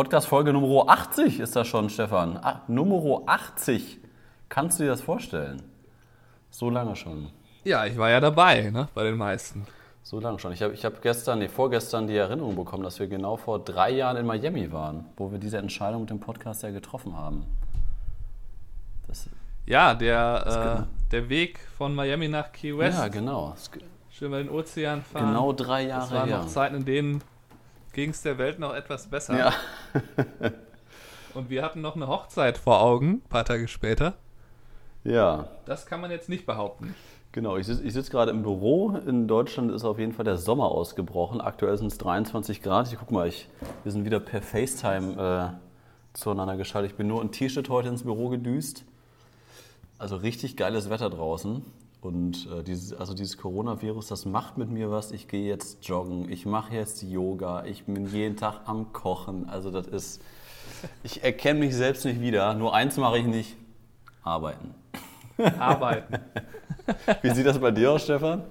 Podcast-Folge Nummer 80 ist das schon, Stefan. Ah, Nummer 80. Kannst du dir das vorstellen? So lange schon. Ja, ich war ja dabei, ne, bei den meisten. So lange schon. Ich habe ich hab gestern, nee, vorgestern die Erinnerung bekommen, dass wir genau vor drei Jahren in Miami waren, wo wir diese Entscheidung mit dem Podcast ja getroffen haben. Das, ja, der, äh, der Weg von Miami nach Key West. Ja, genau. Schön bei den Ozean fahren. Genau drei Jahre Das waren noch Zeiten, in denen ging es der Welt noch etwas besser. Ja. Und wir hatten noch eine Hochzeit vor Augen, ein paar Tage später. Ja. Das kann man jetzt nicht behaupten. Genau, ich sitze sitz gerade im Büro. In Deutschland ist auf jeden Fall der Sommer ausgebrochen. Aktuell sind es 23 Grad. Ich guck mal, ich, wir sind wieder per FaceTime äh, zueinander geschaltet. Ich bin nur in T-Shirt heute ins Büro gedüst. Also richtig geiles Wetter draußen. Und äh, dieses, also dieses Coronavirus, das macht mit mir was. Ich gehe jetzt joggen, ich mache jetzt Yoga, ich bin jeden Tag am Kochen. Also das ist, ich erkenne mich selbst nicht wieder. Nur eins mache ich nicht, arbeiten. Arbeiten. Wie sieht das bei dir aus, Stefan?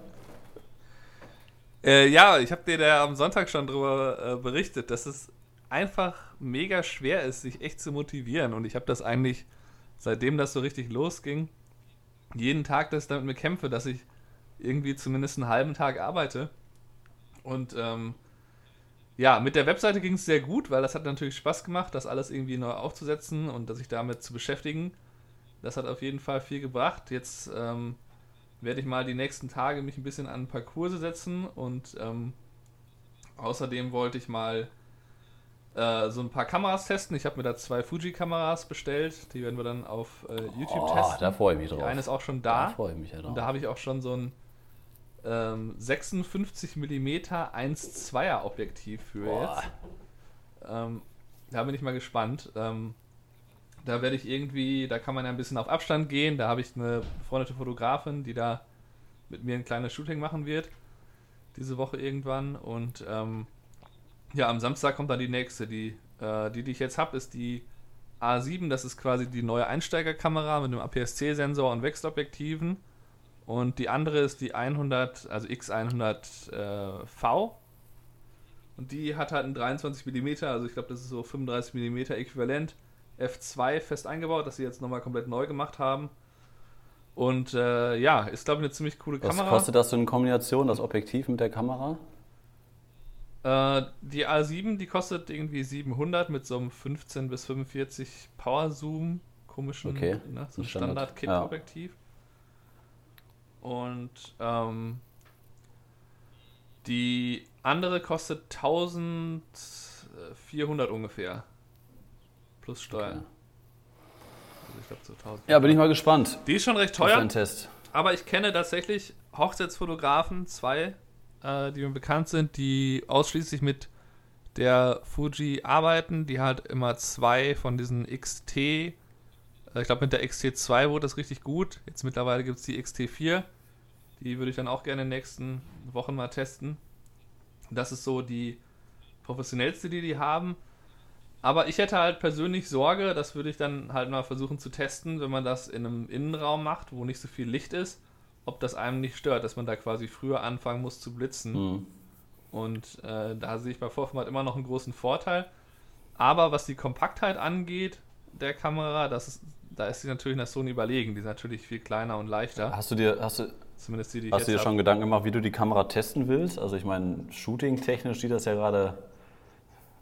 Äh, ja, ich habe dir da am Sonntag schon drüber äh, berichtet, dass es einfach mega schwer ist, sich echt zu motivieren. Und ich habe das eigentlich, seitdem das so richtig losging, jeden Tag, ich damit mir kämpfe, dass ich irgendwie zumindest einen halben Tag arbeite. Und ähm, ja, mit der Webseite ging es sehr gut, weil das hat natürlich Spaß gemacht, das alles irgendwie neu aufzusetzen und sich damit zu beschäftigen. Das hat auf jeden Fall viel gebracht. Jetzt ähm, werde ich mal die nächsten Tage mich ein bisschen an ein paar Kurse setzen und ähm, außerdem wollte ich mal äh, so ein paar Kameras testen. Ich habe mir da zwei Fuji-Kameras bestellt. Die werden wir dann auf äh, YouTube oh, testen. Da freue ich mich drauf. Die eine ist auch schon da. Da freue ich mich ja drauf. Und da habe ich auch schon so ein ähm, 56 mm 1,2er Objektiv für Boah. jetzt. Ähm, da bin ich mal gespannt. Ähm, da werde ich irgendwie, da kann man ja ein bisschen auf Abstand gehen. Da habe ich eine befreundete Fotografin, die da mit mir ein kleines Shooting machen wird. Diese Woche irgendwann. Und ähm, ja, am Samstag kommt dann die nächste. Die, äh, die, die ich jetzt habe, ist die A7. Das ist quasi die neue Einsteigerkamera mit einem APS-C-Sensor und Wechselobjektiven. Und die andere ist die 100, also X100V. Und die hat halt einen 23 mm, also ich glaube, das ist so 35 mm äquivalent. F2 fest eingebaut, das sie jetzt nochmal komplett neu gemacht haben. Und äh, ja, ist glaube ich eine ziemlich coole Was Kamera. kostet das so in Kombination, das Objektiv mit der Kamera? Äh, die A7, die kostet irgendwie 700 mit so einem 15 bis 45 Power Zoom, komischen, Okay, ne, so Standard-Kit-Objektiv. Und ähm, die andere kostet 1400 ungefähr. Plus Steuern. Okay. Also ich glaube so 1000. Ja, bin ich mal gespannt. Die ist schon recht teuer. Test. Aber ich kenne tatsächlich Hochzeitsfotografen, zwei, äh, die mir bekannt sind, die ausschließlich mit der Fuji arbeiten, die halt immer zwei von diesen XT, äh, ich glaube mit der XT2 wurde das richtig gut. Jetzt mittlerweile gibt es die XT4. Die würde ich dann auch gerne in den nächsten Wochen mal testen. Das ist so die professionellste, die die haben. Aber ich hätte halt persönlich Sorge, das würde ich dann halt mal versuchen zu testen, wenn man das in einem Innenraum macht, wo nicht so viel Licht ist, ob das einem nicht stört, dass man da quasi früher anfangen muss zu blitzen. Hm. Und äh, da sehe ich bei Vorformat immer noch einen großen Vorteil. Aber was die Kompaktheit angeht, der Kamera, das ist, da ist sie natürlich nach Sony überlegen. Die ist natürlich viel kleiner und leichter. Hast du dir, hast du, Zumindest die, die hast du dir schon hab. Gedanken gemacht, wie du die Kamera testen willst? Also ich meine, shooting-technisch sieht das ja gerade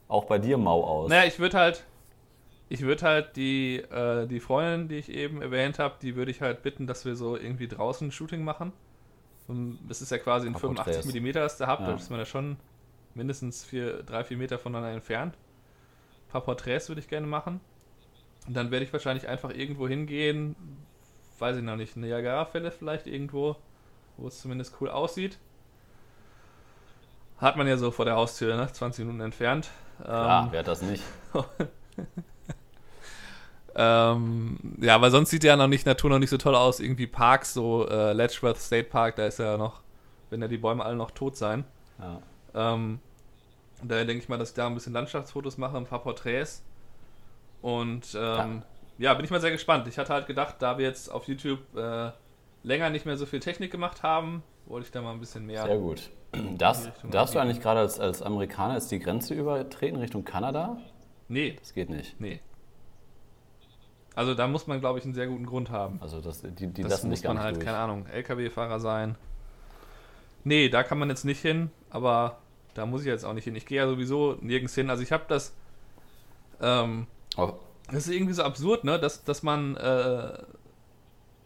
auch bei dir mau aus. Naja, ich würde halt, ich würde halt die, äh, die Freundin, die ich eben erwähnt habe, die würde ich halt bitten, dass wir so irgendwie draußen ein Shooting machen. Und das ist ja quasi ein Paar Porträts. 85 mm, das der habt, Ja. da ist man ja schon mindestens vier, drei, vier Meter voneinander entfernt. Ein paar Porträts würde ich gerne machen. Und dann werde ich wahrscheinlich einfach irgendwo hingehen, weiß ich noch nicht, Niagara-Fälle vielleicht irgendwo, wo es zumindest cool aussieht. Hat man ja so vor der Haustür, ne? 20 Minuten entfernt. Ja, Ähm, wer hat das nicht? ähm, ja, weil sonst sieht ja noch nicht Natur noch nicht so toll aus. Irgendwie Parks, so äh, Letchworth State Park, da ist ja noch, wenn ja die Bäume alle noch tot sein. Ja. Ähm, daher denke ich mal, dass ich da ein bisschen Landschaftsfotos mache, ein paar Porträts. Und ähm, ja. bin ich mal sehr gespannt. Ich hatte halt gedacht, da wir jetzt auf YouTube äh, länger nicht mehr so viel Technik gemacht haben, wollte ich da mal ein bisschen mehr. Sehr gut. Das, darfst du eigentlich gerade als, als Amerikaner jetzt die Grenze übertreten Richtung Kanada? Nee. Das geht nicht. Nee. Also da muss man, glaube ich, einen sehr guten Grund haben. Also das, die, die das lassen muss man halt, durch. keine Ahnung, LKW-Fahrer sein. Nee, da kann man jetzt nicht hin, aber da muss ich jetzt auch nicht hin. Ich gehe ja sowieso nirgends hin. Also ich habe das, ähm, Oh, das ist irgendwie so absurd, ne, dass, dass man, äh,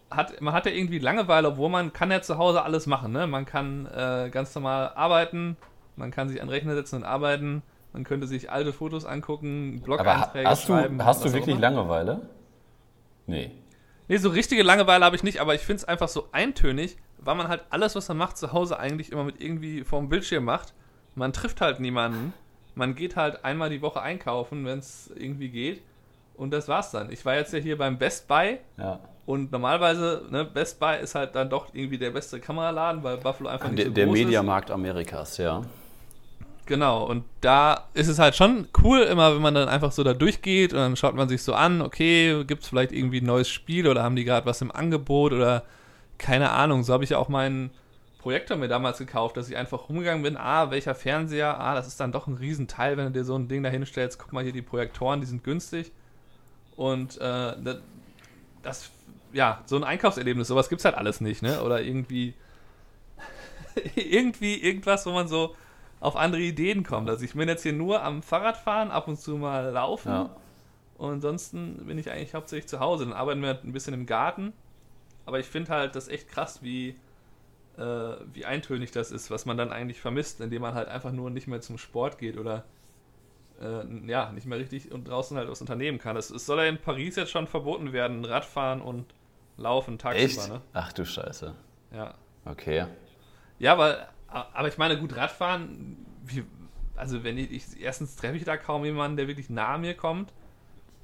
hat, man hat ja irgendwie Langeweile, obwohl man kann ja zu Hause alles machen, ne? Man kann äh, ganz normal arbeiten, man kann sich an den Rechner setzen und arbeiten, man könnte sich alte Fotos angucken, Blog-Einträge hast du, hast du wirklich. Langeweile? Nee. Nee, so richtige Langeweile habe ich nicht, aber ich finde es einfach so eintönig, weil man halt alles, was man macht, zu Hause eigentlich immer mit irgendwie vorm Bildschirm macht. Man trifft halt niemanden. Man geht halt einmal die Woche einkaufen, wenn es irgendwie geht. Und das war's dann. Ich war jetzt ja hier beim Best Buy Ja. und normalerweise, ne, Best Buy ist halt dann doch irgendwie der beste Kameraladen, weil Buffalo einfach nicht Der, so der groß ist. Mediamarkt Amerikas, ja. Genau, und da ist es halt schon cool, immer wenn man dann einfach so da durchgeht und dann schaut man sich so an, okay, gibt es vielleicht irgendwie ein neues Spiel oder haben die gerade was im Angebot oder keine Ahnung. So habe ich ja auch meinen Projektor mir damals gekauft, dass ich einfach rumgegangen bin, ah, welcher Fernseher, ah, das ist dann doch ein Riesenteil, wenn du dir so ein Ding da hinstellst, guck mal hier die Projektoren, die sind günstig. Und äh, das, ja, so ein Einkaufserlebnis, sowas gibt es halt alles nicht, ne? Oder irgendwie, irgendwie irgendwas, wo man so auf andere Ideen kommt. Also ich bin jetzt hier nur am Fahrradfahren, ab und zu mal laufen ja. und ansonsten bin ich eigentlich hauptsächlich zu Hause. Dann arbeiten wir ein bisschen im Garten. Aber ich finde halt das echt krass, wie, äh, wie eintönig das ist, was man dann eigentlich vermisst, indem man halt einfach nur nicht mehr zum Sport geht oder äh, ja, nicht mehr richtig und draußen halt was unternehmen kann. Es, es soll ja in Paris jetzt schon verboten werden, Radfahren und Laufen tagsüber, Echt? ne? Ach du Scheiße. Ja. Okay. Ja, weil, aber ich meine, gut, Radfahren, wie, also wenn ich, ich, erstens treffe ich da kaum jemanden, der wirklich nah an mir kommt.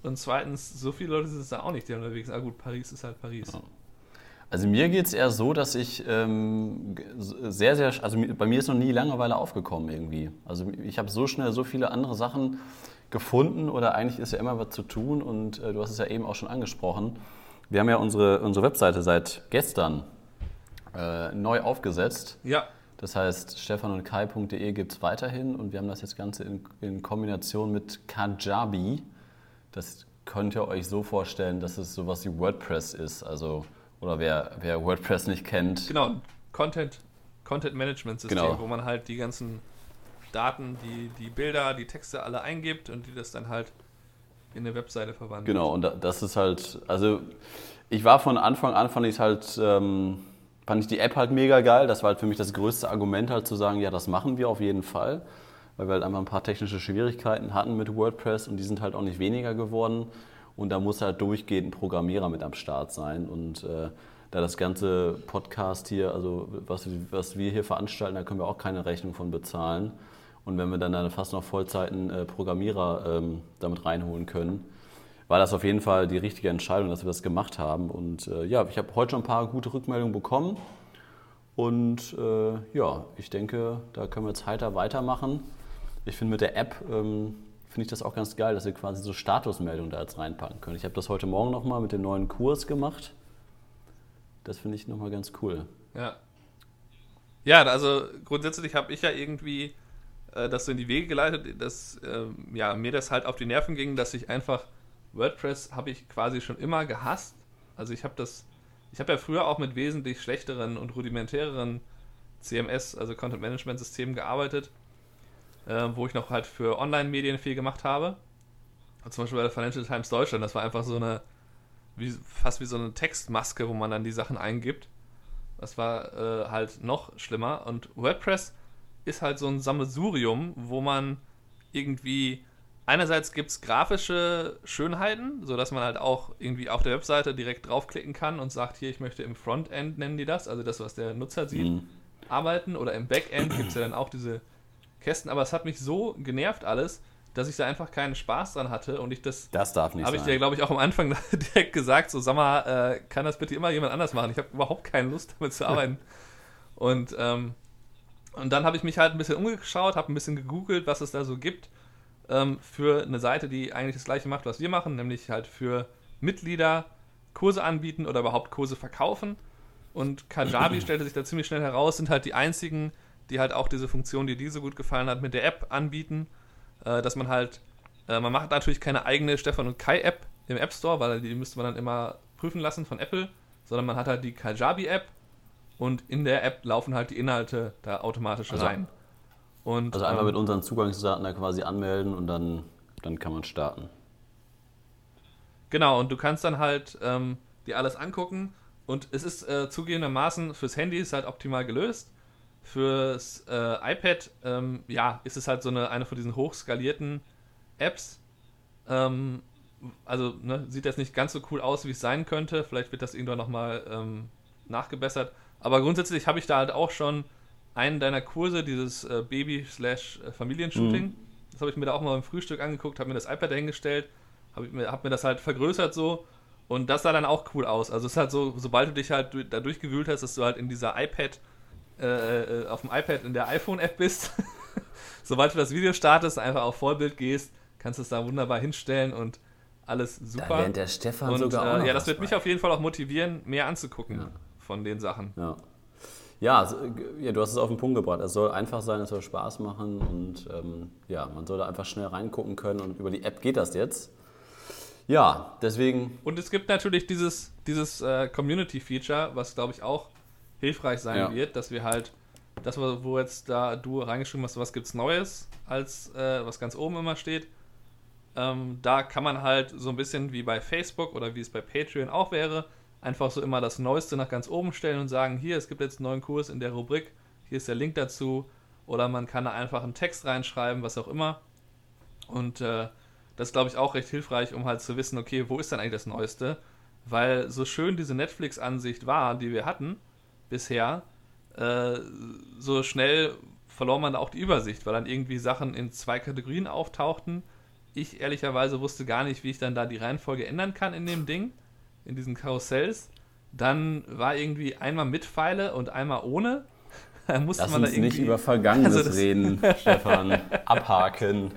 Und zweitens, so viele Leute sind es da auch nicht, die unterwegs sind. Ah gut, Paris ist halt Paris. Ja. Also mir geht es eher so, dass ich ähm, sehr, sehr, also bei mir ist noch nie Langeweile aufgekommen irgendwie. Also ich habe so schnell so viele andere Sachen gefunden oder eigentlich ist ja immer was zu tun und äh, du hast es ja eben auch schon angesprochen. Wir haben ja unsere, unsere Webseite seit gestern äh, neu aufgesetzt. Ja, Das heißt, stefanundkai.de gibt es weiterhin und wir haben das jetzt Ganze in, in Kombination mit Kajabi. Das könnt ihr euch so vorstellen, dass es sowas wie WordPress ist. Also, oder wer, wer WordPress nicht kennt. genau. Content, Content Management System, Genau. wo man halt die ganzen Daten, die, die Bilder, die Texte alle eingibt und die das dann halt in eine Webseite verwandelt. Genau, und da- das ist halt, also ich war von Anfang an, fand ich halt, ähm, fand ich die App halt mega geil. Das war halt für mich das größte Argument halt zu sagen, ja, das machen wir auf jeden Fall. Weil wir halt einfach ein paar technische Schwierigkeiten hatten mit WordPress und die sind halt auch nicht weniger geworden. Und da muss halt durchgehend ein Programmierer mit am Start sein. Und äh, da das ganze Podcast hier, also was, was wir hier veranstalten, da können wir auch keine Rechnung von bezahlen. Und wenn wir dann, dann fast noch Vollzeiten äh, Programmierer ähm, damit reinholen können, war das auf jeden Fall die richtige Entscheidung, dass wir das gemacht haben. Und äh, ja, ich habe heute schon ein paar gute Rückmeldungen bekommen. Und äh, ja, ich denke, da können wir jetzt heiter weitermachen. Ich finde mit der App ähm, finde ich das auch ganz geil, dass wir quasi so Statusmeldungen da jetzt reinpacken können. Ich habe das heute Morgen nochmal mit dem neuen Kurs gemacht. Das finde ich nochmal ganz cool. Ja. Ja, also grundsätzlich habe ich ja irgendwie äh, das so in die Wege geleitet, dass ähm, ja, mir das halt auf die Nerven ging, dass ich einfach WordPress habe ich quasi schon immer gehasst. Also ich habe das, ich habe ja früher auch mit wesentlich schlechteren und rudimentäreren CMS, also Content Management Systemen gearbeitet, äh, wo ich noch halt für Online-Medien viel gemacht habe. Zum Beispiel bei der Financial Times Deutschland, das war einfach so eine, wie, fast wie so eine Textmaske, wo man dann die Sachen eingibt. Das war äh, halt noch schlimmer. Und WordPress ist halt so ein Sammelsurium, wo man irgendwie einerseits gibt es grafische Schönheiten, sodass man halt auch irgendwie auf der Webseite direkt draufklicken kann und sagt, hier, ich möchte im Frontend, nennen die das, also das, was der Nutzer sieht, Mhm. arbeiten. Oder im Backend gibt es ja dann auch diese Kästen. Aber es hat mich so genervt alles, dass ich da einfach keinen Spaß dran hatte und ich das Das darf nicht habe ich dir, glaube ich, auch am Anfang direkt gesagt, so, sag mal, äh, kann das bitte immer jemand anders machen? Ich habe überhaupt keine Lust damit zu arbeiten. und, ähm, und dann habe ich mich halt ein bisschen umgeschaut, habe ein bisschen gegoogelt, was es da so gibt ähm, für eine Seite, die eigentlich das gleiche macht, was wir machen, nämlich halt für Mitglieder Kurse anbieten oder überhaupt Kurse verkaufen. Und Kajabi stellte sich da ziemlich schnell heraus, sind halt die einzigen, die halt auch diese Funktion, die dir so gut gefallen hat, mit der App anbieten, äh, dass man halt Äh, man macht natürlich keine eigene Stefan und Kai App im App Store, weil die müsste man dann immer prüfen lassen von Apple, sondern man hat halt die Kajabi App und in der App laufen halt die Inhalte da automatisch Also- rein. Und, Also einmal ähm, mit unseren Zugangsdaten da quasi anmelden und dann, dann kann man starten. Genau, und du kannst dann halt ähm, dir alles angucken. Und es ist äh, zugegebenermaßen fürs Handy ist halt optimal gelöst. Fürs äh, iPad, ähm, ja, ist es halt so eine, eine von diesen hochskalierten Apps. Ähm, also ne, sieht jetzt nicht ganz so cool aus, wie es sein könnte. Vielleicht wird das irgendwann nochmal ähm, nachgebessert. Aber grundsätzlich habe ich da halt auch schon einen deiner Kurse, dieses äh, Baby-Familienshooting. Das habe ich mir da auch mal im Frühstück angeguckt, habe mir das iPad dahingestellt, habe mir, hab mir das halt vergrößert so. Und das sah dann auch cool aus. Also es ist halt so, sobald du dich halt da durchgewühlt hast, dass du halt in dieser iPad, äh, äh, auf dem iPad in der iPhone-App bist. sobald du das Video startest, einfach auf Vollbild gehst, kannst du es da wunderbar hinstellen und alles super. der Stefan Und äh, ja, das wird mich auf jeden Fall auch motivieren, mehr anzugucken von den Sachen. Ja. Ja, ja, du hast es auf den Punkt gebracht. Es soll einfach sein, es soll Spaß machen und ähm, ja, man soll da einfach schnell reingucken können und über die App geht das jetzt. Ja, deswegen, Und es gibt natürlich dieses, dieses äh, Community-Feature, was glaube ich auch hilfreich sein Ja. wird, dass wir halt, das, wo wo jetzt da du reingeschrieben hast, was gibt's Neues, als äh, was ganz oben immer steht. Ähm, da kann man halt so ein bisschen wie bei Facebook oder wie es bei Patreon auch wäre, einfach so immer das Neueste nach ganz oben stellen und sagen, hier, es gibt jetzt einen neuen Kurs in der Rubrik, hier ist der Link dazu. Oder man kann da einfach einen Text reinschreiben, was auch immer. Und äh, das ist, glaube ich, auch recht hilfreich, um halt zu wissen, okay, wo ist denn eigentlich das Neueste? Weil so schön diese Netflix-Ansicht war, die wir hatten bisher, äh, so schnell verlor man da auch die Übersicht, weil dann irgendwie Sachen in zwei Kategorien auftauchten. Ich ehrlicherweise wusste gar nicht, wie ich dann da die Reihenfolge ändern kann in dem Ding, in diesen Karussells. Dann war irgendwie einmal mit Pfeile und einmal ohne. Da musste lass man da uns irgendwie nicht über Vergangenes Also reden, Stefan. Abhaken.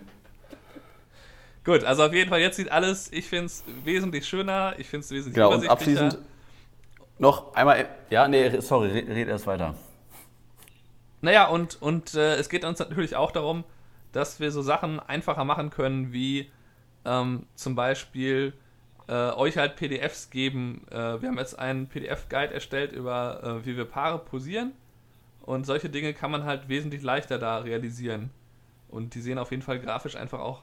Gut, also auf jeden Fall, jetzt sieht alles, ich finde es wesentlich schöner, ich finde es wesentlich Genau, und abschließend noch einmal, ja, nee, sorry, red, red erst weiter. Naja, und, und äh, es geht uns natürlich auch darum, dass wir so Sachen einfacher machen können, wie ähm, zum Beispiel äh, euch halt PDFs geben. Äh, wir haben jetzt einen PDF-Guide erstellt über, äh, wie wir Paare posieren. Und solche Dinge kann man halt wesentlich leichter da realisieren. Und die sehen auf jeden Fall grafisch einfach auch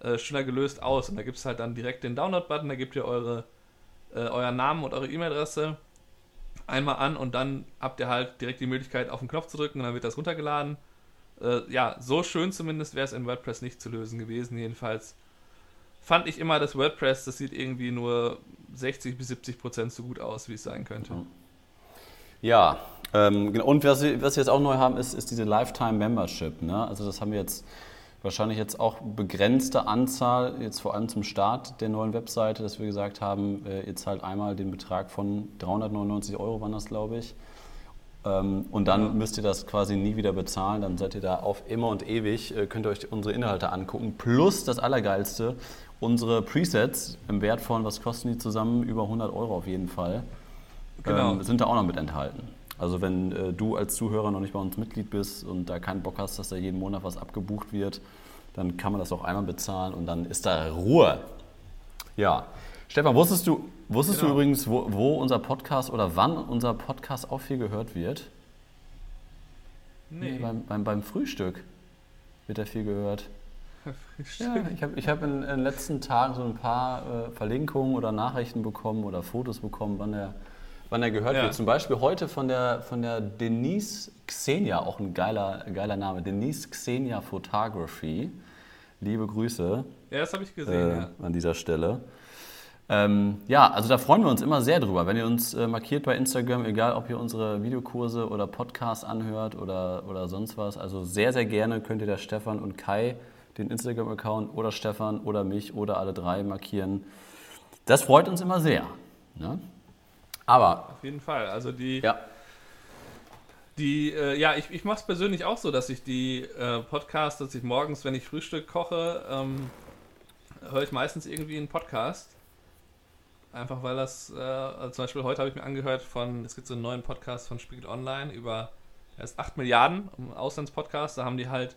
äh, schneller gelöst aus. Und da gibt es halt dann direkt den Download-Button, da gebt ihr eure, äh, euren Namen und eure E-Mail-Adresse einmal an und dann habt ihr halt direkt die Möglichkeit, auf den Knopf zu drücken und dann wird das runtergeladen. Äh, ja, so schön zumindest wäre es in WordPress nicht zu lösen gewesen. Jedenfalls fand ich immer, dass WordPress, das sieht irgendwie nur 60 bis 70 Prozent so gut aus, wie es sein könnte. Ja, ähm, genau. und was wir, was wir jetzt auch neu haben, ist, ist diese Lifetime Membership. Ne? Also das haben wir jetzt wahrscheinlich jetzt auch begrenzte Anzahl, jetzt vor allem zum Start der neuen Webseite, dass wir gesagt haben, äh, ihr zahlt einmal den Betrag von 399 Euro, waren das glaube ich. Ähm, und dann Ja. müsst ihr das quasi nie wieder bezahlen, dann seid ihr da auf immer und ewig, äh, könnt ihr euch unsere Inhalte angucken. Plus das Allergeilste, unsere Presets im Wert von, was kosten die zusammen? Über 100 Euro auf jeden Fall Genau. ähm, sind da auch noch mit enthalten. Also wenn äh, du als Zuhörer noch nicht bei uns Mitglied bist und da keinen Bock hast, dass da jeden Monat was abgebucht wird, dann kann man das auch einmal bezahlen und dann ist da Ruhe. Ja. Stefan, wusstest du, wusstest Genau. du übrigens, wo, wo unser Podcast oder wann unser Podcast auch viel gehört wird? Nee. Beim, beim, beim Frühstück wird er viel gehört. Ja, ich habe ich hab in, in den letzten Tagen so ein paar äh, Verlinkungen oder Nachrichten bekommen oder Fotos bekommen, wann er, wann er gehört Ja. wird. Zum Beispiel heute von der, von der Denise Xenia, auch ein geiler, geiler Name, Denise Xenia Photography. Liebe Grüße Ja, das habe ich gesehen, äh, ja. an dieser Stelle. Ähm, ja, also da freuen wir uns immer sehr drüber, wenn ihr uns äh, markiert bei Instagram, egal ob ihr unsere Videokurse oder Podcasts anhört oder, oder sonst was. Also sehr, sehr gerne könnt ihr da Stefan und Kai den Instagram-Account oder Stefan oder mich oder alle drei markieren. Das freut uns immer sehr. Ne? Aber, Auf jeden Fall. Also die, ja, die äh, ja, ich, ich mache es persönlich auch so, dass ich die äh, Podcasts, dass ich morgens, wenn ich Frühstück koche, ähm, höre ich meistens irgendwie einen Podcast. Einfach weil das, äh, also zum Beispiel heute habe ich mir angehört von, es gibt so einen neuen Podcast von Spiegel Online über erst 8 Milliarden, um Auslandspodcast, da haben die halt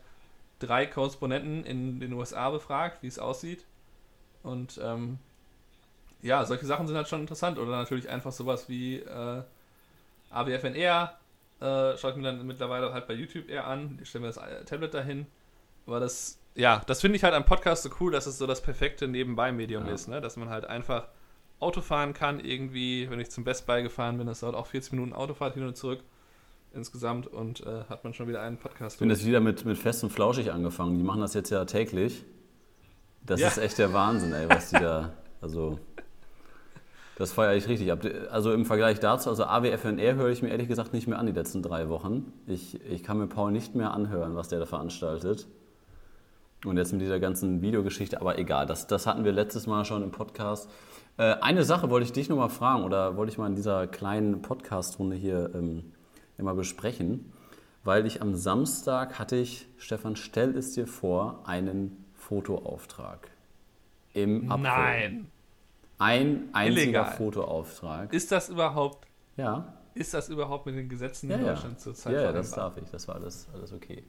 drei Korrespondenten in den USA befragt, wie es aussieht. Und ähm, ja, solche Sachen sind halt schon interessant. Oder natürlich einfach sowas wie äh, AWFNR. Äh, schaue ich mir dann mittlerweile halt bei YouTube eher an. Ich stelle mir das äh, Tablet dahin. Aber das, ja, das finde ich halt am Podcast so cool, dass es so das perfekte Nebenbei-Medium ja. ist. Ne? Dass man halt einfach Auto fahren kann, irgendwie. Wenn ich zum Best Buy gefahren bin, das dauert auch 40 Minuten Autofahrt hin und zurück insgesamt und äh, hat man schon wieder einen Podcast. Ich bin jetzt wieder mit, mit Fest und Flauschig angefangen. Die machen das jetzt ja täglich. Das ja. ist echt der Wahnsinn, ey, was die da. Also, das feiere ich richtig ab. Also im Vergleich dazu, also AWFNR höre ich mir ehrlich gesagt nicht mehr an die letzten drei Wochen. Ich, ich kann mir Paul nicht mehr anhören, was der da veranstaltet. Und jetzt mit dieser ganzen Videogeschichte, aber egal, das, das hatten wir letztes Mal schon im Podcast. Äh, eine Sache wollte ich dich nochmal fragen oder wollte ich mal in dieser kleinen Podcast-Runde hier ähm, immer besprechen, weil ich am Samstag hatte ich, Stefan, stell es dir vor, einen Fotoauftrag im April. Nein. Ein einziger Illegal. Fotoauftrag. Ist das überhaupt? Ja. Ist das überhaupt mit den Gesetzen ja, in Deutschland ja. zurzeit? Ja, ja das darf ich. Das war alles, alles okay.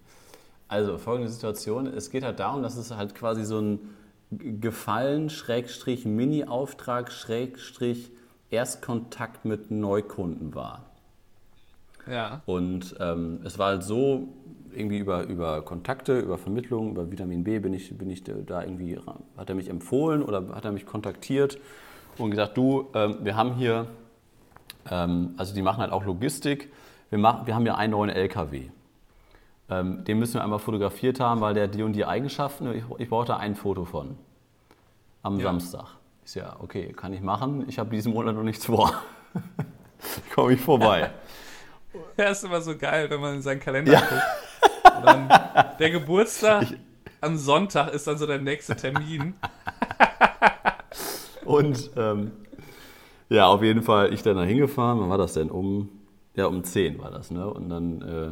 Also folgende Situation: Es geht halt darum, dass es halt quasi so ein Gefallen, Schrägstrich, Mini-Auftrag, Schrägstrich, Erstkontakt mit Neukunden war. Ja. Und ähm, es war halt so, irgendwie über, über Kontakte, über Vermittlung, über Vitamin B bin ich, bin ich da irgendwie, hat er mich empfohlen oder hat er mich kontaktiert und gesagt, du, ähm, wir haben hier, ähm, also die machen halt auch Logistik, wir, machen, wir haben ja einen neuen LKW. Ähm, den müssen wir einmal fotografiert haben, weil der die und die Eigenschaften, ich, ich brauche da ein Foto von. Am ja. Samstag. Ich ja, okay, kann ich machen. Ich habe diesen Monat noch nichts vor. Komme ich vorbei. Ja, ist immer so geil, wenn man in seinen Kalender ja. guckt. Und dann der Geburtstag ich, am Sonntag ist dann so der nächste Termin. Und ähm, ja, auf jeden Fall, ich dann da hingefahren. Wann war das denn? Um, ja, um 10 war das, ne? Und dann, äh,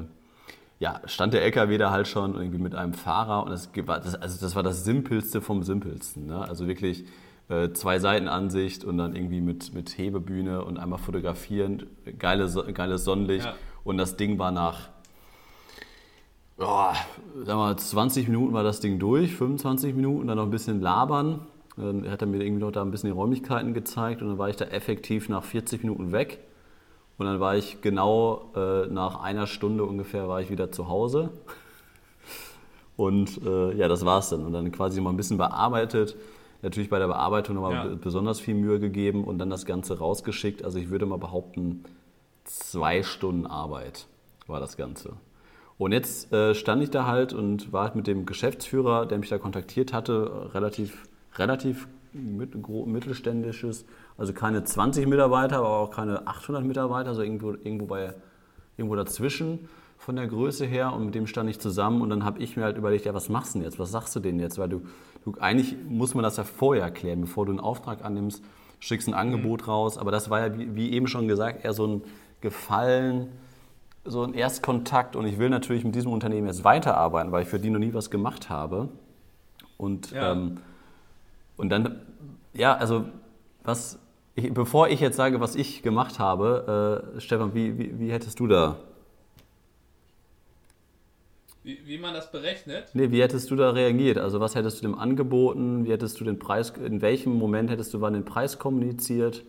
ja, stand der LKW da halt schon irgendwie mit einem Fahrer und das, das, also das war das Simpelste vom Simpelsten, ne? Also wirklich äh, zwei Seitenansicht und dann irgendwie mit, mit Hebebühne und einmal fotografieren, geile, geiles Sonnenlicht. Ja. Und das Ding war nach oh, sag mal, 20 Minuten war das Ding durch, 25 Minuten, dann noch ein bisschen labern. Dann hat er mir irgendwie noch da ein bisschen die Räumlichkeiten gezeigt und dann war ich da effektiv nach 40 Minuten weg. Und dann war ich genau äh, nach einer Stunde ungefähr war ich wieder zu Hause. Und äh, ja, das war's dann. Und dann quasi noch mal ein bisschen bearbeitet, natürlich bei der Bearbeitung nochmal ja. besonders viel Mühe gegeben und dann das Ganze rausgeschickt. Also ich würde mal behaupten, zwei Stunden Arbeit war das Ganze. Und jetzt äh, stand ich da halt und war halt mit dem Geschäftsführer, der mich da kontaktiert hatte, relativ, relativ mit, mittelständisches, also keine 20 Mitarbeiter, aber auch keine 800 Mitarbeiter, also irgendwo, irgendwo, bei, irgendwo dazwischen von der Größe her und mit dem stand ich zusammen und dann habe ich mir halt überlegt, ja, was machst du denn jetzt, was sagst du denn jetzt, weil du, du eigentlich muss man das ja vorher erklären, bevor du einen Auftrag annimmst, schickst ein Angebot mhm. raus, aber das war ja, wie, wie, eben schon gesagt, eher so ein Gefallen, so ein Erstkontakt und ich will natürlich mit diesem Unternehmen jetzt weiterarbeiten, weil ich für die noch nie was gemacht habe und, ja. ähm, und dann, ja, also was, ich, bevor ich jetzt sage, was ich gemacht habe, äh, Stefan, wie, wie, wie hättest du da wie, wie man das berechnet? Nee, wie hättest du da reagiert? Also was hättest du dem angeboten? Wie hättest du den Preis, in welchem Moment hättest du wann den Preis kommuniziert?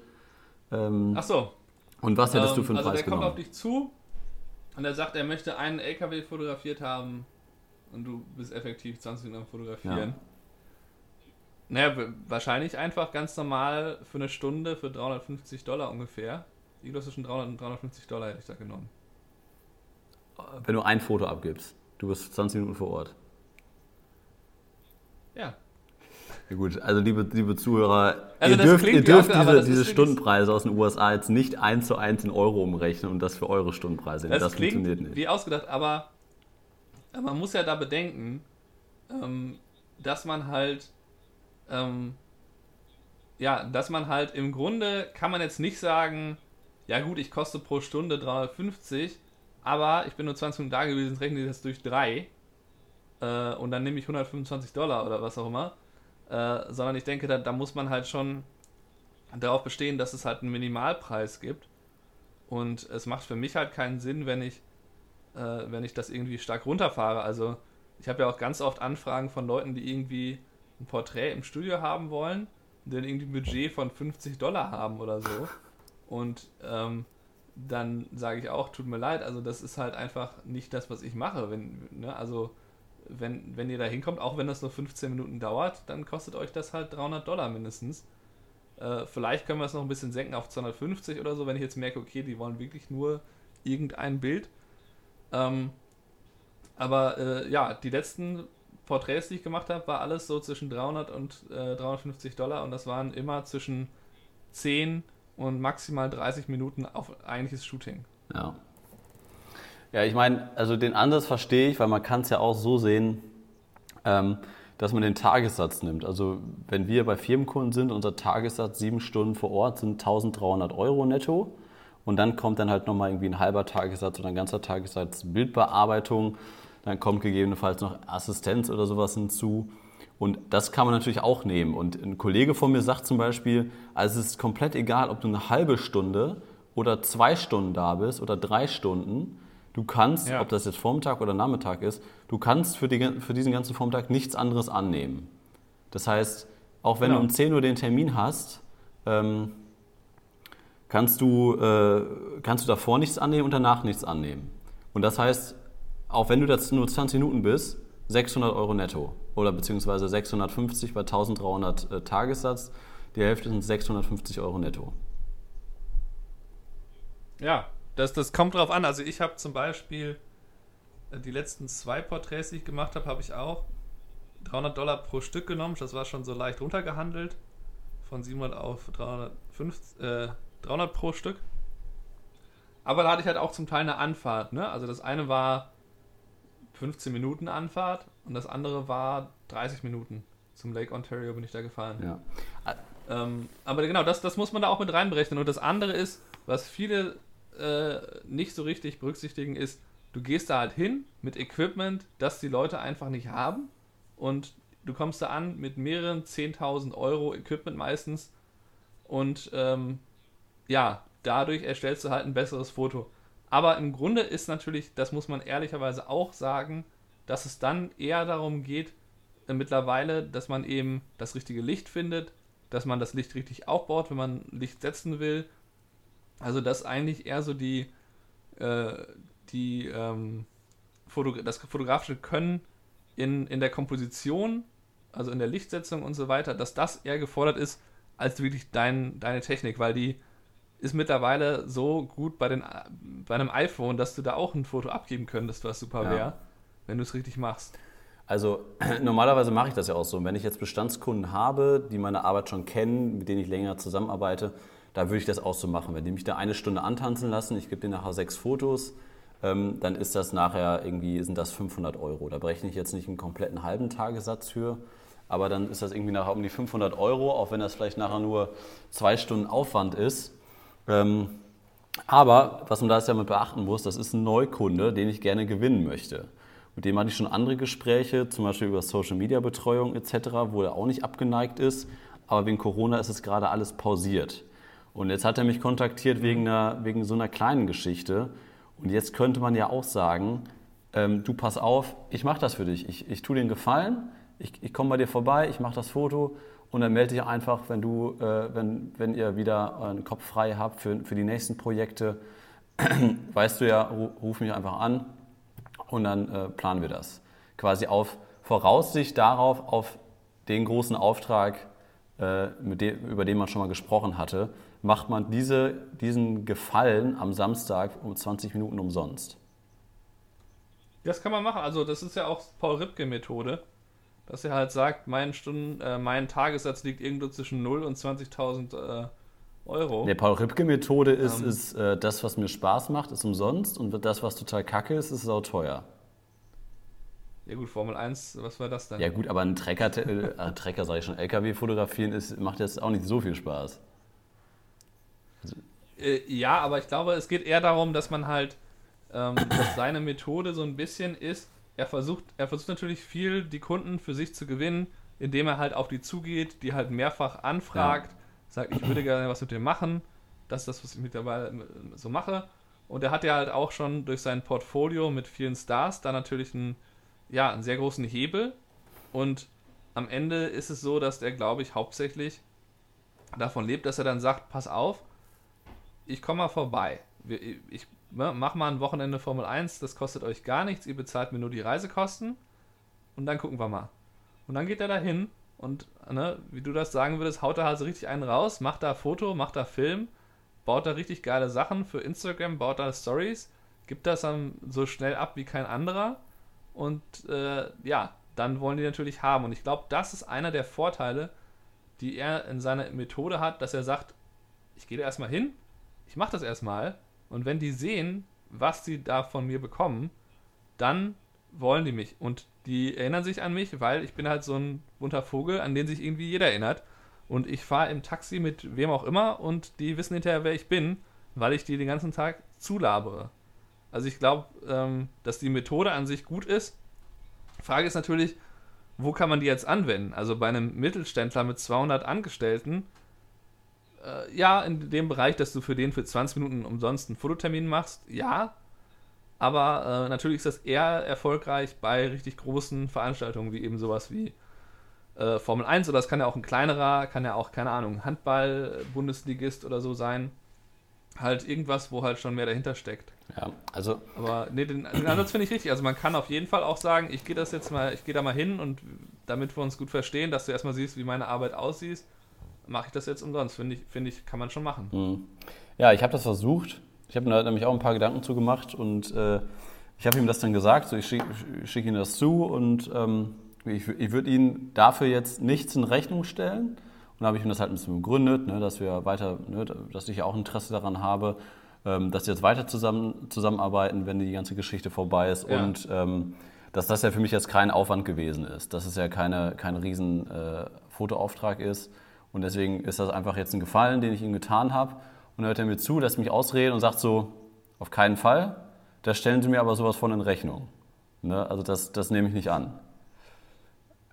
Ähm, Ach so. Und was hättest ähm, du für einen also Preis genommen? Also der kommt auf dich zu und er sagt, er möchte einen LKW fotografiert haben und du bist effektiv 20 Minuten am Fotografieren. Ja. Naja, wahrscheinlich einfach ganz normal für eine Stunde für 350 Dollar ungefähr. Irgendwas zwischen 300 und 350 Dollar hätte ich da genommen. Wenn du ein Foto abgibst. Du bist 20 Minuten vor Ort. Ja. Ja gut, also liebe, liebe Zuhörer, also ihr dürft, ihr dürft diese, diese Stundenpreise aus den USA jetzt nicht eins zu eins in Euro umrechnen und das für eure Stundenpreise. Das, das funktioniert nicht. Wie ausgedacht, aber, aber man muss ja da bedenken, ähm, dass man halt, ähm, ja, dass man halt im Grunde kann man jetzt nicht sagen, ja gut, ich koste pro Stunde 350, aber ich bin nur 20 Minuten da gewesen, rechne das durch drei äh, und dann nehme ich 125 Dollar oder was auch immer. Äh, sondern ich denke, da, da muss man halt schon darauf bestehen, dass es halt einen Minimalpreis gibt. Und es macht für mich halt keinen Sinn, wenn ich, äh, wenn ich das irgendwie stark runterfahre. Also ich habe ja auch ganz oft Anfragen von Leuten, die irgendwie ein Porträt im Studio haben wollen, die dann irgendwie ein Budget von 50 Dollar haben oder so. Und ähm, dann sage ich auch, tut mir leid, also das ist halt einfach nicht das, was ich mache. Wenn, ne, also wenn, wenn ihr da hinkommt, auch wenn das nur 15 Minuten dauert, dann kostet euch das halt 300 Dollar mindestens. Äh, vielleicht können wir es noch ein bisschen senken auf 250 oder so, wenn ich jetzt merke, okay, die wollen wirklich nur irgendein Bild. Ähm, aber äh, ja, die letzten Porträts, die ich gemacht habe, war alles so zwischen 300 und äh, 350 Dollar und das waren immer zwischen 10 und maximal 30 Minuten auf eigentliches Shooting. Ja. Ja, ich meine, also den Ansatz verstehe ich, weil man kann es ja auch so sehen, ähm, dass man den Tagessatz nimmt. Also wenn wir bei Firmenkunden sind, unser Tagessatz sieben Stunden vor Ort sind 1300 Euro netto. Und dann kommt dann halt nochmal irgendwie ein halber Tagessatz oder ein ganzer Tagessatz Bildbearbeitung. Dann kommt gegebenenfalls noch Assistenz oder sowas hinzu. Und das kann man natürlich auch nehmen. Und ein Kollege von mir sagt zum Beispiel, also es ist komplett egal, ob du eine halbe Stunde oder zwei Stunden da bist oder drei Stunden. Du kannst, ja. ob das jetzt Vormittag oder Nachmittag ist, du kannst für, die, für diesen ganzen Vormittag nichts anderes annehmen. Das heißt, auch wenn genau. du um 10 Uhr den Termin hast, ähm, kannst, du, äh, kannst du davor nichts annehmen und danach nichts annehmen. Und das heißt, auch wenn du jetzt nur 20 Minuten bist, 600 Euro netto oder beziehungsweise 650 bei 1300 äh, Tagessatz. Die Hälfte sind 650 Euro netto. Ja, das, das kommt drauf an. Also ich habe zum Beispiel äh, die letzten zwei Porträts, die ich gemacht habe, habe ich auch 300 Dollar pro Stück genommen. Das war schon so leicht runtergehandelt. Von 700 auf 350, äh, 300 pro Stück. Aber da hatte ich halt auch zum Teil eine Anfahrt. Ne? Also das eine war 15 Minuten Anfahrt und das andere war 30 Minuten. Zum Lake Ontario bin ich da gefahren. Ja. Ähm, aber genau, das, das muss man da auch mit reinberechnen. Und das andere ist, was viele äh, nicht so richtig berücksichtigen, ist, du gehst da halt hin mit Equipment, das die Leute einfach nicht haben. Und du kommst da an mit mehreren 10.000 Euro Equipment meistens. Und ähm, ja, dadurch erstellst du halt ein besseres Foto. Aber im Grunde ist natürlich, das muss man ehrlicherweise auch sagen, dass es dann eher darum geht, äh, mittlerweile, dass man eben das richtige Licht findet, dass man das Licht richtig aufbaut, wenn man Licht setzen will. Also dass eigentlich eher so die, äh, die ähm, Foto das fotografische Können in, in der Komposition, also in der Lichtsetzung und so weiter, dass das eher gefordert ist, als wirklich dein, deine Technik, weil die ist mittlerweile so gut bei, den, bei einem iPhone, dass du da auch ein Foto abgeben könntest, was super wäre, ja. wenn du es richtig machst. Also normalerweise mache ich das ja auch so. wenn ich jetzt Bestandskunden habe, die meine Arbeit schon kennen, mit denen ich länger zusammenarbeite, da würde ich das auch so machen. Wenn die mich da eine Stunde antanzen lassen, ich gebe denen nachher sechs Fotos, ähm, dann ist das nachher irgendwie, sind das 500 Euro. Da berechne ich jetzt nicht einen kompletten halben Tagessatz für, aber dann ist das irgendwie nachher um die 500 Euro, auch wenn das vielleicht nachher nur zwei Stunden Aufwand ist. Ähm, aber was man da jetzt ja mit beachten muss, das ist ein Neukunde, den ich gerne gewinnen möchte. Mit dem hatte ich schon andere Gespräche, zum Beispiel über Social Media Betreuung etc., wo er auch nicht abgeneigt ist. Aber wegen Corona ist es gerade alles pausiert. Und jetzt hat er mich kontaktiert wegen, einer, wegen so einer kleinen Geschichte. Und jetzt könnte man ja auch sagen, ähm, du pass auf, ich mache das für dich. Ich, ich tue dir einen Gefallen, ich, ich komme bei dir vorbei, ich mache das Foto und dann melde dich einfach, wenn, du, äh, wenn, wenn ihr wieder einen Kopf frei habt für, für die nächsten Projekte. weißt du ja, ruf mich einfach an und dann äh, planen wir das. Quasi auf Voraussicht darauf, auf den großen Auftrag, äh, dem, über den man schon mal gesprochen hatte, macht man diese, diesen Gefallen am Samstag um 20 Minuten umsonst. Das kann man machen. Also das ist ja auch Paul Ripke-Methode dass er halt sagt, mein, Stunden, äh, mein Tagessatz liegt irgendwo zwischen 0 und 20.000 äh, Euro. Der Paul-Ripke-Methode ist, ähm, ist äh, das, was mir Spaß macht, ist umsonst und das, was total kacke ist, ist auch teuer. Ja gut, Formel 1, was war das dann? Ja gut, aber ein Trecker, äh, Trecker sage ich schon, LKW fotografieren ist, macht jetzt auch nicht so viel Spaß. Also, äh, ja, aber ich glaube, es geht eher darum, dass man halt, ähm, dass seine Methode so ein bisschen ist, er versucht, er versucht natürlich viel, die Kunden für sich zu gewinnen, indem er halt auf die zugeht, die halt mehrfach anfragt, ja. sagt, ich würde gerne was mit dir machen. Das ist das, was ich mittlerweile so mache. Und er hat ja halt auch schon durch sein Portfolio mit vielen Stars da natürlich einen ja, einen sehr großen Hebel. Und am Ende ist es so, dass der, glaube ich, hauptsächlich davon lebt, dass er dann sagt, pass auf, ich komme mal vorbei. Ich mach mal ein Wochenende Formel 1, das kostet euch gar nichts, ihr bezahlt mir nur die Reisekosten und dann gucken wir mal. Und dann geht er da hin und, ne, wie du das sagen würdest, haut er halt richtig einen raus, macht da Foto, macht da Film, baut da richtig geile Sachen für Instagram, baut da Stories, gibt das dann so schnell ab wie kein anderer und äh, ja, dann wollen die natürlich haben. Und ich glaube, das ist einer der Vorteile, die er in seiner Methode hat, dass er sagt, ich gehe da erstmal hin, ich mache das erstmal und wenn die sehen, was sie da von mir bekommen, dann wollen die mich. Und die erinnern sich an mich, weil ich bin halt so ein bunter Vogel, an den sich irgendwie jeder erinnert. Und ich fahre im Taxi mit wem auch immer und die wissen hinterher, wer ich bin, weil ich die den ganzen Tag zulabere. Also ich glaube, ähm, dass die Methode an sich gut ist. Frage ist natürlich, wo kann man die jetzt anwenden? Also bei einem Mittelständler mit 200 Angestellten, äh, ja, in dem Bereich, dass du für den für 20 Minuten umsonst einen Fototermin machst, ja. Aber äh, natürlich ist das eher erfolgreich bei richtig großen Veranstaltungen, wie eben sowas wie äh, Formel 1 oder das kann ja auch ein kleinerer, kann ja auch, keine Ahnung, Handball-Bundesligist oder so sein. Halt irgendwas, wo halt schon mehr dahinter steckt. Ja, also. Aber nee, den, den Ansatz finde ich richtig. Also man kann auf jeden Fall auch sagen, ich gehe das jetzt mal, ich gehe da mal hin und damit wir uns gut verstehen, dass du erstmal siehst, wie meine Arbeit aussieht, mache ich das jetzt umsonst. Finde ich, finde ich, kann man schon machen. Mhm. Ja, ich habe das versucht. Ich habe mir nämlich auch ein paar Gedanken zugemacht und äh, ich habe ihm das dann gesagt, so ich schicke schick ihm das zu und ähm, ich, ich würde ihn dafür jetzt nichts in Rechnung stellen. Und habe ich ihm das halt ein bisschen begründet, ne, dass wir weiter, ne, dass ich ja auch Interesse daran habe, ähm, dass sie jetzt weiter zusammen, zusammenarbeiten, wenn die ganze Geschichte vorbei ist. Ja. Und ähm, dass das ja für mich jetzt kein Aufwand gewesen ist, dass es ja keine, kein riesen äh, Fotoauftrag ist. Und deswegen ist das einfach jetzt ein Gefallen, den ich ihm getan habe. Und dann hört er mir zu, lässt mich ausreden und sagt so, auf keinen Fall, da stellen Sie mir aber sowas von in Rechnung. Ne? Also das, das nehme ich nicht an.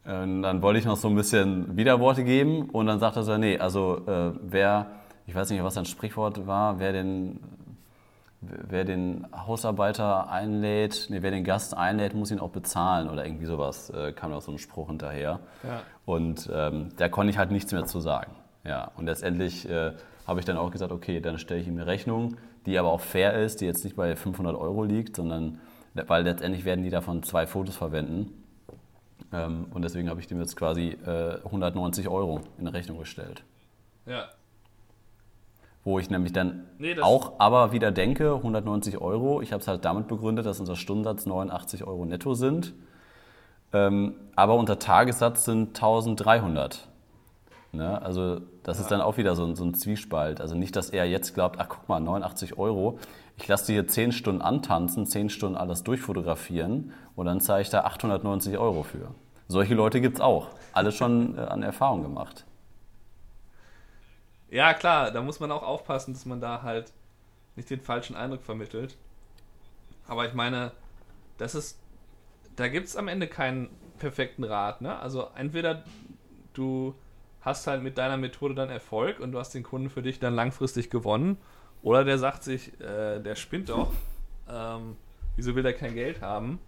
Und dann wollte ich noch so ein bisschen Widerworte geben und dann sagt er so, nee, also äh, wer, ich weiß nicht, was sein Sprichwort war, wer den, wer den Hausarbeiter einlädt, nee, wer den Gast einlädt, muss ihn auch bezahlen oder irgendwie sowas, äh, kam noch so ein Spruch hinterher. Ja. Und ähm, da konnte ich halt nichts mehr zu sagen. Ja, und letztendlich äh, habe ich dann auch gesagt, okay, dann stelle ich ihm eine Rechnung, die aber auch fair ist, die jetzt nicht bei 500 Euro liegt, sondern, weil letztendlich werden die davon zwei Fotos verwenden. Ähm, und deswegen habe ich dem jetzt quasi äh, 190 Euro in Rechnung gestellt. Ja. Wo ich nämlich dann nee, auch aber wieder denke, 190 Euro, ich habe es halt damit begründet, dass unser Stundensatz 89 Euro netto sind. Ähm, aber unter Tagessatz sind 1300. Ne? Also das ja. ist dann auch wieder so ein, so ein, Zwiespalt. Also nicht, dass er jetzt glaubt, ach guck mal, 89 Euro, ich lasse die hier 10 Stunden antanzen, 10 Stunden alles durchfotografieren und dann zahle ich da 890 Euro für. Solche Leute gibt es auch. Alles schon äh, an Erfahrung gemacht. Ja, klar, da muss man auch aufpassen, dass man da halt nicht den falschen Eindruck vermittelt. Aber ich meine, das ist, da gibt es am Ende keinen perfekten Rat. Ne? Also entweder du hast halt mit deiner Methode dann Erfolg und du hast den Kunden für dich dann langfristig gewonnen. Oder der sagt sich, äh, der spinnt doch. Ähm, wieso will der kein Geld haben?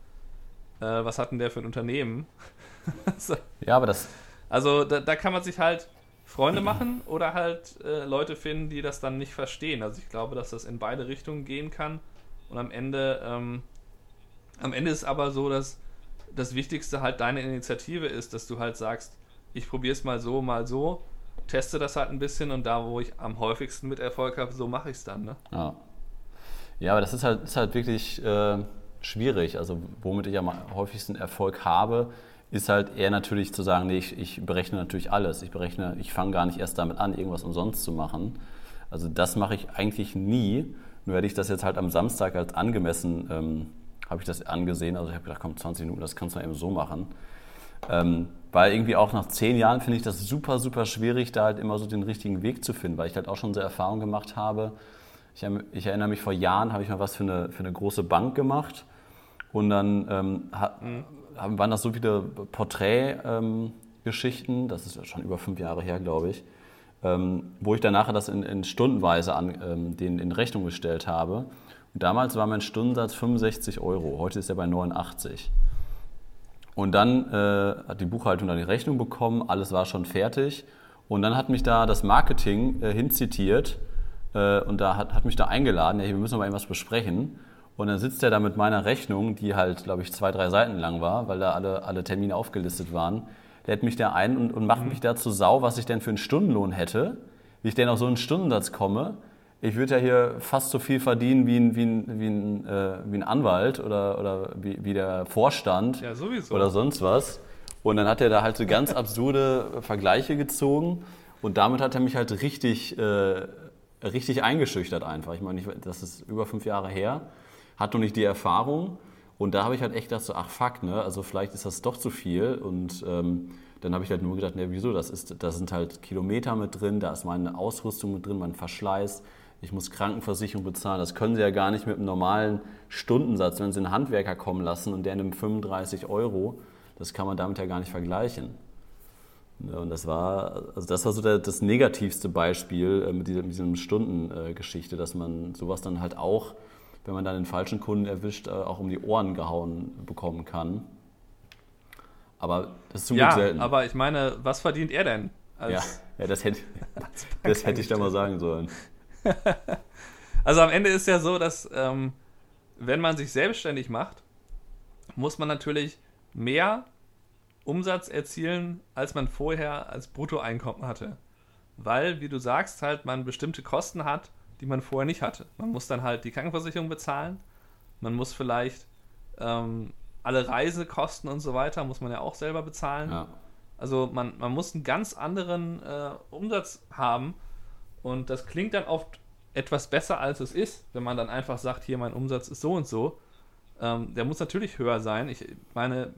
Äh, was hat denn der für ein Unternehmen? so. Ja, aber das. Also da, da, kann man sich halt Freunde machen oder halt äh, Leute finden, die das dann nicht verstehen. Also ich glaube, dass das in beide Richtungen gehen kann. Und am Ende, ähm, am Ende ist aber so, dass das Wichtigste halt deine Initiative ist, dass du halt sagst, ich probiere es mal so, mal so, teste das halt ein bisschen und da, wo ich am häufigsten mit Erfolg habe, so mache ich es dann. Ne? Ja. ja, aber das ist halt, ist halt wirklich äh, schwierig. Also womit ich am häufigsten Erfolg habe, ist halt eher natürlich zu sagen, nee, ich, ich berechne natürlich alles. Ich berechne, ich fange gar nicht erst damit an, irgendwas umsonst zu machen. Also das mache ich eigentlich nie. Nur werde ich das jetzt halt am Samstag als angemessen, ähm, habe ich das angesehen. Also ich habe gedacht, komm, 20 Minuten, das kannst du eben so machen. Ähm, weil irgendwie auch nach zehn Jahren finde ich das super, super schwierig, da halt immer so den richtigen Weg zu finden, weil ich halt auch schon so Erfahrungen gemacht habe. Ich, ich erinnere mich, vor Jahren habe ich mal was für eine, für eine große Bank gemacht und dann ähm, mhm. waren das so viele Porträtgeschichten, ähm, das ist schon über fünf Jahre her, glaube ich, ähm, wo ich dann nachher das in, in stundenweise an, ähm, den in Rechnung gestellt habe. Damals war mein Stundensatz 65 Euro, heute ist er bei 89. Und dann äh, hat die Buchhaltung dann die Rechnung bekommen, alles war schon fertig. Und dann hat mich da das Marketing äh, hinzitiert äh, und da hat, hat mich da eingeladen, ja, wir müssen mal irgendwas besprechen. Und dann sitzt er da mit meiner Rechnung, die halt, glaube ich, zwei, drei Seiten lang war, weil da alle, alle Termine aufgelistet waren. Lädt mich da ein und, und macht mhm. mich da zu Sau, was ich denn für einen Stundenlohn hätte, wie ich denn auf so einen Stundensatz komme. Ich würde ja hier fast so viel verdienen wie ein, wie ein, wie ein, äh, wie ein Anwalt oder, oder wie, wie der Vorstand ja, oder sonst was. Und dann hat er da halt so ganz absurde Vergleiche gezogen. Und damit hat er mich halt richtig, äh, richtig eingeschüchtert einfach. Ich meine, das ist über fünf Jahre her, hat noch nicht die Erfahrung. Und da habe ich halt echt gedacht so, ach fuck, ne, also vielleicht ist das doch zu viel. Und ähm, dann habe ich halt nur gedacht, ne, wieso, das, ist, da sind halt Kilometer mit drin, da ist meine Ausrüstung mit drin, mein Verschleiß, ich muss Krankenversicherung bezahlen, das können sie ja gar nicht mit einem normalen Stundensatz, wenn sie einen Handwerker kommen lassen und der nimmt 35 Euro, das kann man damit ja gar nicht vergleichen. Und das war, also das war so der, das negativste Beispiel äh, mit dieser, mit dieser Stundengeschichte, dass man sowas dann halt auch, wenn man dann den falschen Kunden erwischt, äh, auch um die Ohren gehauen bekommen kann. Aber das ist zum ja, Glück selten. aber ich meine, was verdient er denn? ja, ja, das hätte, das hätte ich da mal sagen sollen. also am Ende ist ja so, dass ähm, wenn man sich selbstständig macht, muss man natürlich mehr Umsatz erzielen, als man vorher als Bruttoeinkommen hatte. Weil, wie du sagst, halt man bestimmte Kosten hat, die man vorher nicht hatte. Man muss dann halt die Krankenversicherung bezahlen, man muss vielleicht ähm, alle Reisekosten und so weiter, muss man ja auch selber bezahlen. Ja. Also man, man muss einen ganz anderen äh, Umsatz haben und das klingt dann oft etwas besser, als es ist, wenn man dann einfach sagt, hier mein Umsatz ist so und so. Ähm, der muss natürlich höher sein. Ich meine,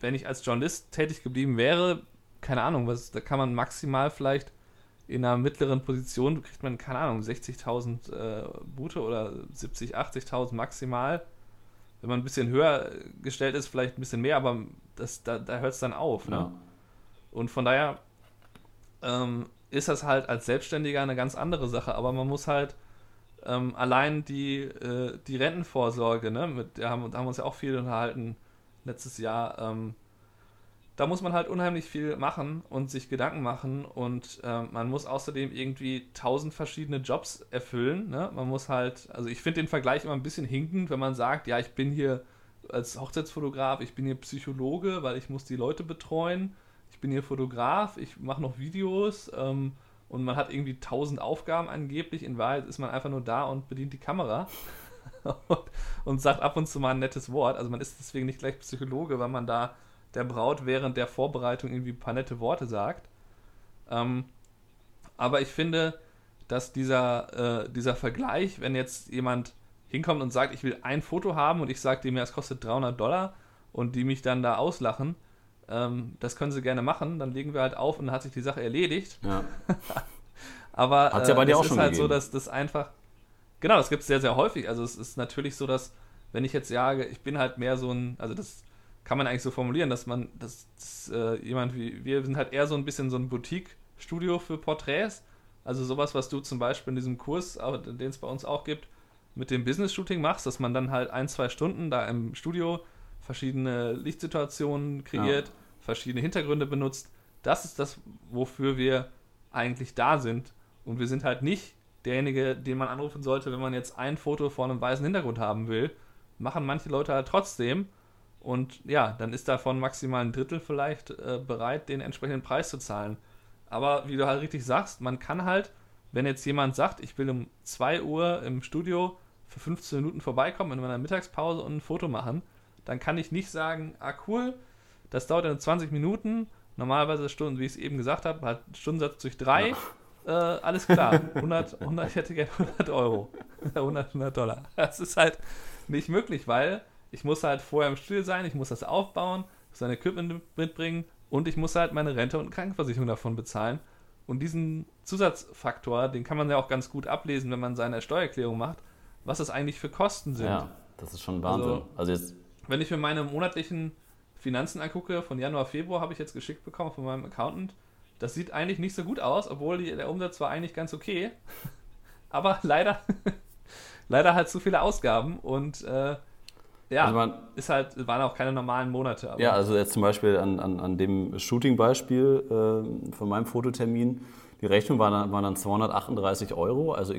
wenn ich als Journalist tätig geblieben wäre, keine Ahnung, was, da kann man maximal vielleicht in einer mittleren Position, kriegt man, keine Ahnung, 60.000 äh, Bute oder 70.000, 80.000 maximal. Wenn man ein bisschen höher gestellt ist, vielleicht ein bisschen mehr, aber das, da, da hört es dann auf. Ne? Ja. Und von daher ähm, ist das halt als Selbstständiger eine ganz andere Sache, aber man muss halt ähm, allein die, äh, die Rentenvorsorge, ne, mit, da haben, wir uns ja auch viel unterhalten, letztes Jahr. Ähm, da muss man halt unheimlich viel machen und sich Gedanken machen und äh, man muss außerdem irgendwie tausend verschiedene Jobs erfüllen. Ne? Man muss halt, also ich finde den Vergleich immer ein bisschen hinkend, wenn man sagt, ja, ich bin hier als Hochzeitsfotograf, ich bin hier Psychologe, weil ich muss die Leute betreuen. Ich bin hier Fotograf, ich mache noch Videos ähm, und man hat irgendwie tausend Aufgaben angeblich. In Wahrheit ist man einfach nur da und bedient die Kamera. und, und, sagt ab und zu mal ein nettes Wort. Also man ist deswegen nicht gleich Psychologe, weil man da der Braut während der Vorbereitung irgendwie ein paar nette Worte sagt. Ähm, aber ich finde, dass dieser, äh, dieser Vergleich, wenn jetzt jemand hinkommt und sagt, ich will ein Foto haben und ich sage dem, ja, es kostet 300 Dollar und die mich dann da auslachen, ähm, das können sie gerne machen, dann legen wir halt auf und dann hat sich die Sache erledigt. Ja. aber Hat's ja bei dir äh, auch es schon ist halt gegeben. so, dass das einfach Genau, das gibt es sehr, sehr häufig. Also es ist natürlich so, dass, wenn ich jetzt sage, ich bin halt mehr so ein, also das kann man eigentlich so formulieren, dass man, dass, dass äh, jemand wie wir sind halt eher so ein bisschen so ein Boutique-Studio für Porträts. Also sowas, was du zum Beispiel in diesem Kurs, den es bei uns auch gibt, mit dem Business-Shooting machst, dass man dann halt ein, zwei Stunden da im Studio verschiedene Lichtsituationen kreiert, ja. verschiedene Hintergründe benutzt. Das ist das, wofür wir eigentlich da sind. Und wir sind halt nicht derjenige, den man anrufen sollte, wenn man jetzt ein Foto vor einem weißen Hintergrund haben will. Machen manche Leute halt trotzdem. Und ja, dann ist davon maximal ein Drittel vielleicht äh, bereit, den entsprechenden Preis zu zahlen. Aber wie du halt richtig sagst, man kann halt, wenn jetzt jemand sagt, ich will um 2 Uhr im Studio für 15 Minuten vorbeikommen in meiner Mittagspause und ein Foto machen, dann kann ich nicht sagen, ah cool, das dauert dann 20 Minuten, normalerweise Stunden, wie ich es eben gesagt habe, halt Stundensatz durch drei. Äh, alles klar, 100, 100, ich hätte gerne 100 Euro, 100, 100 Dollar. Das ist halt nicht möglich, weil ich muss halt vorher im Studio sein, ich muss das aufbauen, muss ein Equipment mitbringen und ich muss halt meine Rente und Krankenversicherung davon bezahlen. Und diesen Zusatzfaktor, den kann man ja auch ganz gut ablesen, wenn man seine Steuererklärung macht, was es eigentlich für Kosten sind. Ja, das ist schon Wahnsinn. Also, also jetzt wenn ich mir meine monatlichen Finanzen angucke, von Januar, Februar habe ich jetzt geschickt bekommen von meinem Accountant, das sieht eigentlich nicht so gut aus, obwohl die, der Umsatz war eigentlich ganz okay. Aber leider, leider halt zu viele Ausgaben und äh, Ja, Also man- ist halt, waren auch keine normalen Monate. Ja, also jetzt zum Beispiel an, an, an dem Shooting-Beispiel äh, von meinem Fototermin, die Rechnung war dann, waren dann 238 Euro, also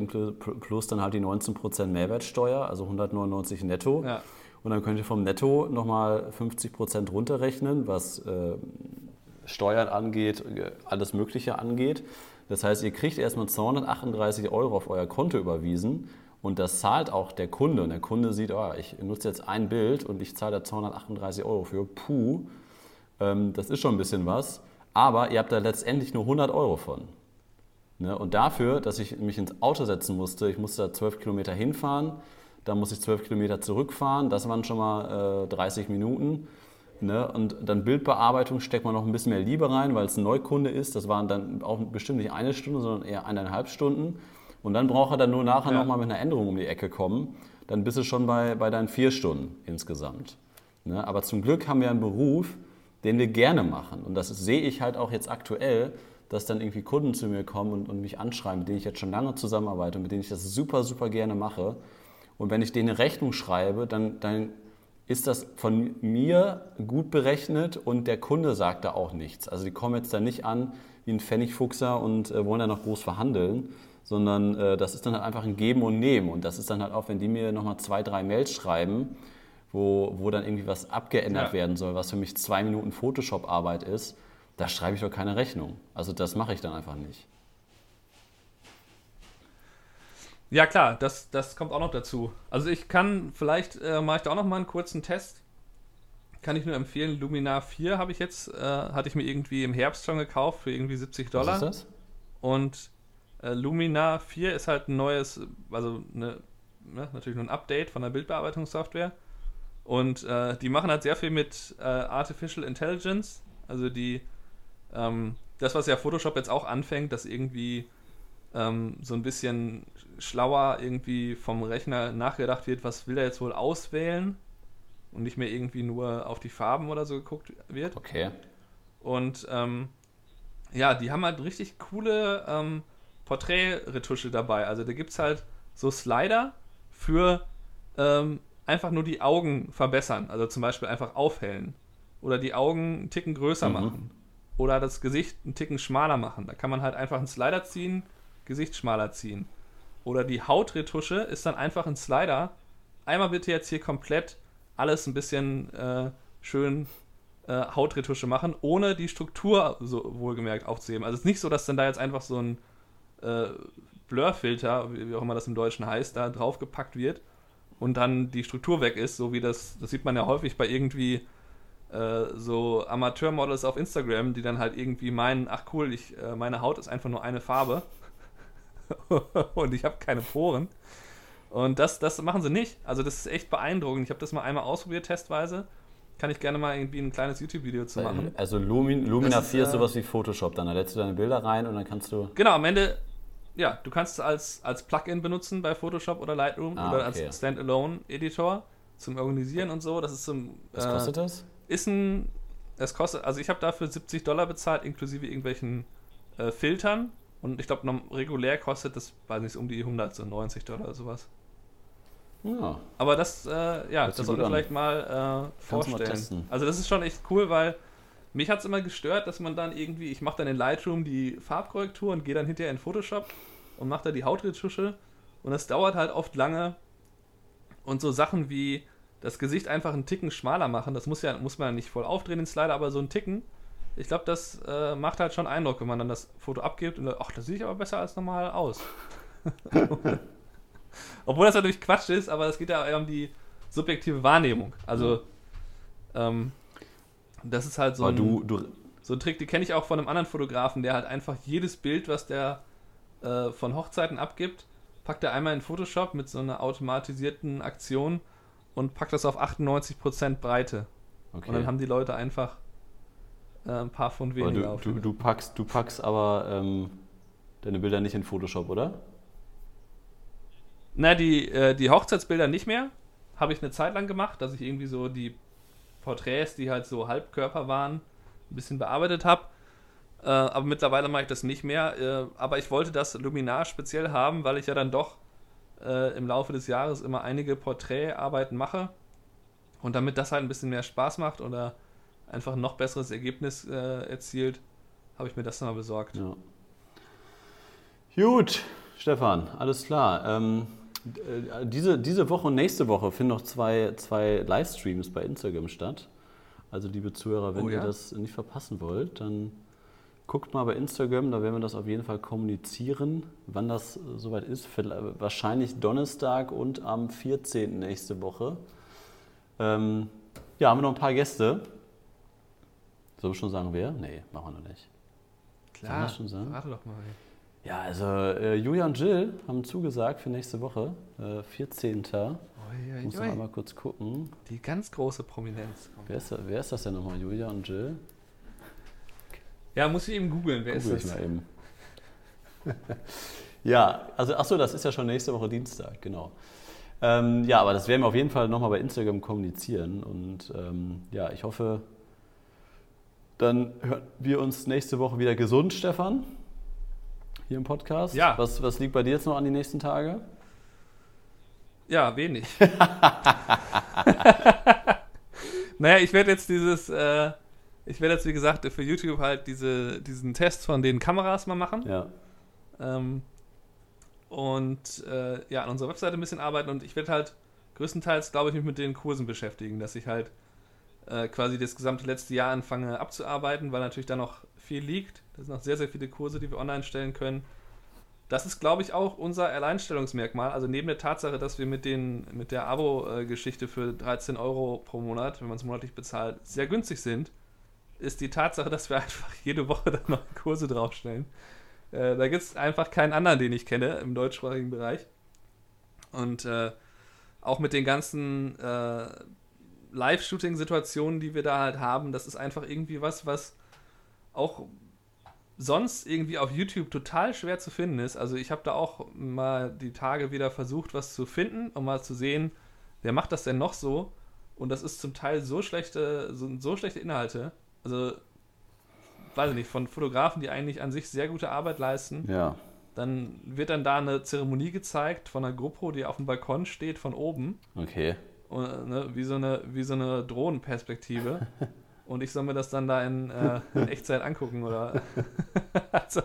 plus dann halt die 19% Mehrwertsteuer, also 199 netto. Ja. Und dann könnt ihr vom Netto nochmal 50% runterrechnen, was äh, Steuern angeht, äh, alles Mögliche angeht. Das heißt, ihr kriegt erstmal 238 Euro auf euer Konto überwiesen und das zahlt auch der Kunde. Und der Kunde sieht, ah, ich nutze jetzt ein Bild und ich zahle da 238 Euro für. Puh, ähm, das ist schon ein bisschen was. Aber ihr habt da letztendlich nur 100 Euro von. Ne? Und dafür, dass ich mich ins Auto setzen musste, ich musste da 12 Kilometer hinfahren, dann muss ich 12 Kilometer zurückfahren, das waren schon mal äh, 30 Minuten. Ne? Und dann Bildbearbeitung steckt man noch ein bisschen mehr Liebe rein, weil es ein Neukunde ist. Das waren dann auch bestimmt nicht eine Stunde, sondern eher eineinhalb Stunden. Und dann braucht er dann nur nachher Ja. nochmal mit einer Änderung um die Ecke kommen. Dann bist du schon bei, bei deinen vier Stunden insgesamt. Ne? Aber zum Glück haben wir einen Beruf, den wir gerne machen. Und das sehe ich halt auch jetzt aktuell, dass dann irgendwie Kunden zu mir kommen und, und mich anschreiben, mit denen ich jetzt schon lange zusammenarbeite und mit denen ich das super, super gerne mache. Und wenn ich denen eine Rechnung schreibe, dann, dann ist das von mir gut berechnet und der Kunde sagt da auch nichts. Also die kommen jetzt da nicht an wie ein Pfennigfuchser und äh, wollen da noch groß verhandeln, sondern äh, das ist dann halt einfach ein Geben und Nehmen. Und das ist dann halt auch, wenn die mir nochmal zwei, drei Mails schreiben, wo, wo dann irgendwie was abgeändert Ja. werden soll, was für mich zwei Minuten Photoshop-Arbeit ist, da schreibe ich doch keine Rechnung. Also das mache ich dann einfach nicht. Ja, klar, das, das kommt auch noch dazu. Also ich kann, vielleicht äh, mache ich da auch noch mal einen kurzen Test. Kann ich nur empfehlen, Luminar 4 habe ich jetzt, äh, hatte ich mir irgendwie im Herbst schon gekauft für irgendwie 70 Dollar. Was ist das? Und äh, Luminar 4 ist halt ein neues, also eine, ne, natürlich nur ein Update von der Bildbearbeitungssoftware. Und äh, die machen halt sehr viel mit äh, Artificial Intelligence. Also die, ähm, das, was ja Photoshop jetzt auch anfängt, dass irgendwie ähm, so ein bisschen schlauer irgendwie vom Rechner nachgedacht wird, was will er jetzt wohl auswählen und nicht mehr irgendwie nur auf die Farben oder so geguckt wird. Okay. Und ähm, ja, die haben halt richtig coole ähm, Porträtretusche dabei. Also da gibt es halt so Slider für ähm, einfach nur die Augen verbessern. Also zum Beispiel einfach aufhellen. Oder die Augen einen Ticken größer Mhm. machen. Oder das Gesicht einen Ticken schmaler machen. Da kann man halt einfach einen Slider ziehen, Gesicht schmaler ziehen. Oder die Hautretusche ist dann einfach ein Slider. Einmal bitte jetzt hier komplett alles ein bisschen äh, schön äh, Hautretusche machen, ohne die Struktur so wohlgemerkt aufzuheben. Also es ist nicht so, dass dann da jetzt einfach so ein äh, Blurfilter, wie auch immer das im Deutschen heißt, da draufgepackt wird und dann die Struktur weg ist, so wie das, das sieht man ja häufig bei irgendwie äh, so Amateurmodels auf Instagram, die dann halt irgendwie meinen, ach cool, ich, äh, meine Haut ist einfach nur eine Farbe und ich habe keine Poren. Und das, das machen sie nicht. Also das ist echt beeindruckend. Ich habe das mal einmal ausprobiert, testweise. Kann ich gerne mal irgendwie ein kleines YouTube-Video zu machen. Also Lumin, Lumina ist, 4 ist äh, sowas wie Photoshop. Dann da lädst du deine Bilder rein und dann kannst du. Genau, am Ende, ja, du kannst es als, als Plugin benutzen bei Photoshop oder Lightroom Ah, oder okay. als Standalone-Editor zum Organisieren und so. Das ist zum. Was äh, kostet das? Ist ein. Es kostet, also ich habe dafür 70 Dollar bezahlt, inklusive irgendwelchen äh, Filtern. Und ich glaube, regulär kostet das, weiß nicht, um die 100, so 90 Dollar oder sowas. Ja. Aber das, äh, ja, sich das sollten wir vielleicht mal äh, mal vorstellen. testen. Also das ist schon echt cool, weil mich hat es immer gestört, dass man dann irgendwie, ich mache dann in Lightroom die Farbkorrektur und gehe dann hinterher in Photoshop und mache da die Hautretusche und das dauert halt oft lange und so Sachen wie das Gesicht einfach einen Ticken schmaler machen, das muss ja muss man ja nicht voll aufdrehen den Slider, aber so einen Ticken, ich glaube, das äh, macht halt schon Eindruck, wenn man dann das Foto abgibt und ach, das sieht aber besser als normal aus. Obwohl das natürlich Quatsch ist, aber es geht ja eher um die subjektive Wahrnehmung. Also, ähm, das ist halt so ein, du, du, so ein Trick, den kenne ich auch von einem anderen Fotografen, der halt einfach jedes Bild, was der äh, von Hochzeiten abgibt, packt er einmal in Photoshop mit so einer automatisierten Aktion und packt das auf 98% Breite. okay. Und dann haben die Leute einfach äh, ein paar Pfund aber weniger du, auf. du, du, packst, du packst aber ähm, deine Bilder nicht in Photoshop, oder? Na, die, äh, die Hochzeitsbilder nicht mehr. Habe ich eine Zeit lang gemacht, dass ich irgendwie so die Porträts, die halt so Halbkörper waren, ein bisschen bearbeitet habe. Äh, aber mittlerweile mache ich das nicht mehr. Äh, aber ich wollte das Luminar speziell haben, weil ich ja dann doch äh, im Laufe des Jahres immer einige Porträtarbeiten mache. Und damit das halt ein bisschen mehr Spaß macht oder einfach ein noch besseres Ergebnis äh, erzielt, habe ich mir das nochmal besorgt. Ja. Gut, Stefan, alles klar. Ähm, äh, diese, diese Woche und nächste Woche finden noch zwei, zwei Livestreams bei Instagram statt. Also liebe Zuhörer, wenn oh, ja? ihr das nicht verpassen wollt, dann guckt mal bei Instagram, da werden wir das auf jeden Fall kommunizieren, wann das soweit ist. Wahrscheinlich Donnerstag und am 14. nächste Woche. Ähm, ja, haben wir noch ein paar Gäste. Sollen wir schon sagen, wer? Nee, machen wir noch nicht. Klar, schon sagen? warte doch mal. Ja, also äh, Julia und Jill haben zugesagt für nächste Woche, äh, 14. Ui, ui, muss noch einmal kurz gucken. Die ganz große Prominenz. Wer ist, wer ist das denn nochmal, Julia und Jill? Ja, muss ich eben googeln. Wer Google ist das? Ich mal eben. ja, also achso, das ist ja schon nächste Woche Dienstag, genau. Ähm, ja, aber das werden wir auf jeden Fall nochmal bei Instagram kommunizieren. Und ähm, ja, ich hoffe, dann hören wir uns nächste Woche wieder gesund, Stefan, hier im Podcast. Ja. Was, was liegt bei dir jetzt noch an die nächsten Tage? Ja, wenig. naja, ich werde jetzt dieses, äh, ich werde jetzt, wie gesagt, für YouTube halt diese, diesen Test von den Kameras mal machen. Ja. Ähm, und äh, ja, an unserer Webseite ein bisschen arbeiten und ich werde halt größtenteils, glaube ich, mich mit den Kursen beschäftigen, dass ich halt äh, quasi das gesamte letzte Jahr anfange abzuarbeiten, weil natürlich da noch viel liegt. Da sind noch sehr, sehr viele Kurse, die wir online stellen können. Das ist, glaube ich, auch unser Alleinstellungsmerkmal. Also neben der Tatsache, dass wir mit, den, mit der Abo-Geschichte für 13 Euro pro Monat, wenn man es monatlich bezahlt, sehr günstig sind, ist die Tatsache, dass wir einfach jede Woche dann noch Kurse draufstellen. Äh, da gibt es einfach keinen anderen, den ich kenne im deutschsprachigen Bereich. Und äh, auch mit den ganzen äh, Live-Shooting-Situationen, die wir da halt haben, das ist einfach irgendwie was, was auch sonst irgendwie auf YouTube total schwer zu finden ist. Also ich habe da auch mal die Tage wieder versucht, was zu finden, um mal zu sehen, wer macht das denn noch so? Und das ist zum Teil so schlechte, so, so schlechte Inhalte. Also weiß ich nicht, von Fotografen, die eigentlich an sich sehr gute Arbeit leisten. Ja. Dann wird dann da eine Zeremonie gezeigt von einer GoPro, die auf dem Balkon steht von oben. Okay. Und, ne, wie, so eine, wie so eine Drohnenperspektive. Und ich soll mir das dann da in, äh, in Echtzeit angucken, oder? also,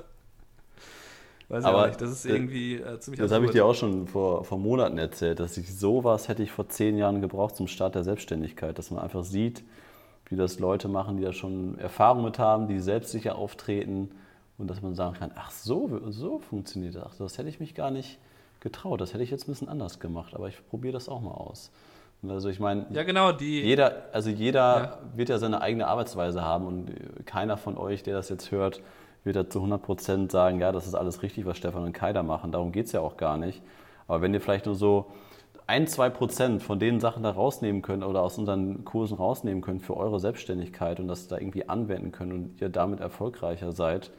weiß Aber ich nicht, das ist irgendwie äh, ziemlich Das habe ich dir auch schon vor, vor Monaten erzählt, dass ich sowas hätte ich vor zehn Jahren gebraucht zum Start der Selbstständigkeit, dass man einfach sieht, wie das Leute machen, die da schon Erfahrung mit haben, die selbstsicher auftreten und dass man sagen kann, ach so, so funktioniert das. das hätte ich mich gar nicht getraut. Das hätte ich jetzt ein bisschen anders gemacht, aber ich probiere das auch mal aus. Also ich meine, ja genau, jeder, also jeder ja. wird ja seine eigene Arbeitsweise haben und keiner von euch, der das jetzt hört, wird da zu 100 Prozent sagen, ja, das ist alles richtig, was Stefan und Kai da machen. Darum geht es ja auch gar nicht. Aber wenn ihr vielleicht nur so ein, zwei Prozent von den Sachen da rausnehmen könnt oder aus unseren Kursen rausnehmen könnt für eure Selbstständigkeit und das da irgendwie anwenden könnt und ihr damit erfolgreicher seid,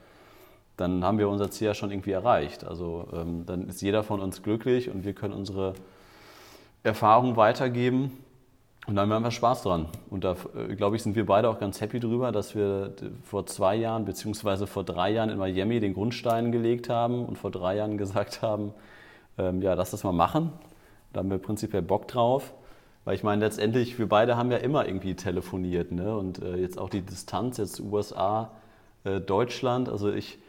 dann haben wir unser Ziel ja schon irgendwie erreicht. Also ähm, dann ist jeder von uns glücklich und wir können unsere Erfahrung weitergeben und dann haben wir Spaß dran. Und da, äh, glaube ich, sind wir beide auch ganz happy drüber, dass wir vor zwei Jahren beziehungsweise vor drei Jahren in Miami den Grundstein gelegt haben und vor drei Jahren gesagt haben, ähm, ja, lass das mal machen. Da haben wir prinzipiell Bock drauf. Weil ich meine, letztendlich, wir beide haben ja immer irgendwie telefoniert. Ne? Und äh, jetzt auch die Distanz, jetzt USA, äh, Deutschland. Also ich,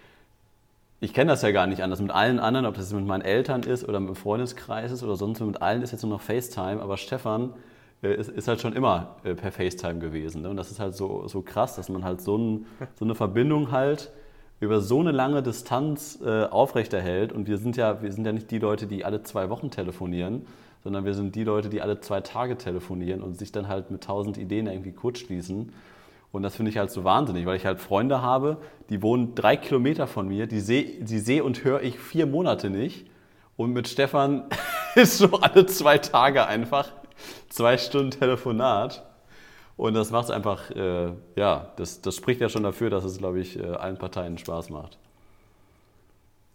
ich kenne das ja gar nicht anders. Mit allen anderen, ob das mit meinen Eltern ist oder mit dem Freundeskreis ist oder sonst mit allen ist jetzt nur noch FaceTime. Aber Stefan äh, ist, ist, halt schon immer äh, per FaceTime gewesen. Ne? Und das ist halt so, so krass, dass man halt so, ein, so eine Verbindung halt über so eine lange Distanz äh, aufrechterhält. Und wir sind, ja, wir sind ja nicht die Leute, die alle zwei Wochen telefonieren, sondern wir sind die Leute, die alle zwei Tage telefonieren und sich dann halt mit tausend Ideen irgendwie kurzschließen. Und das finde ich halt so wahnsinnig, weil ich halt Freunde habe, die wohnen drei Kilometer von mir, die sehe die seh und höre ich vier Monate nicht. Und mit Stefan ist so alle zwei Tage einfach zwei Stunden Telefonat. Und das macht es einfach, äh, ja, das, das spricht ja schon dafür, dass es, glaube ich, äh, allen Parteien Spaß macht.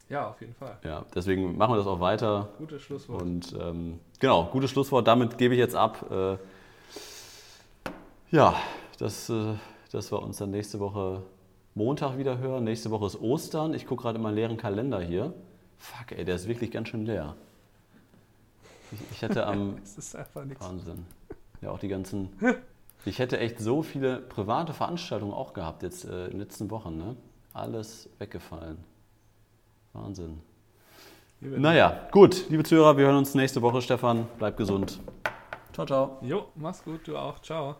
Ja, auf jeden Fall. Ja, deswegen machen wir das auch weiter. Gutes Schlusswort. Und ähm, genau, gutes Schlusswort. Damit gebe ich jetzt ab. Äh, ja, das, äh, das wir uns dann nächste Woche Montag wieder hören. Nächste Woche ist Ostern. Ich gucke gerade in meinen leeren Kalender hier. Fuck, ey, der ist wirklich ganz schön leer. Ich, ich hatte am. es ist einfach nichts. Wahnsinn. Ja, auch die ganzen. Ich hätte echt so viele private Veranstaltungen auch gehabt jetzt äh, in den letzten Wochen. Ne? Alles weggefallen. Wahnsinn. Naja, gut, liebe Zuhörer, wir hören uns nächste Woche. Stefan, bleib gesund. Ciao, ciao. Jo, mach's gut, du auch. Ciao.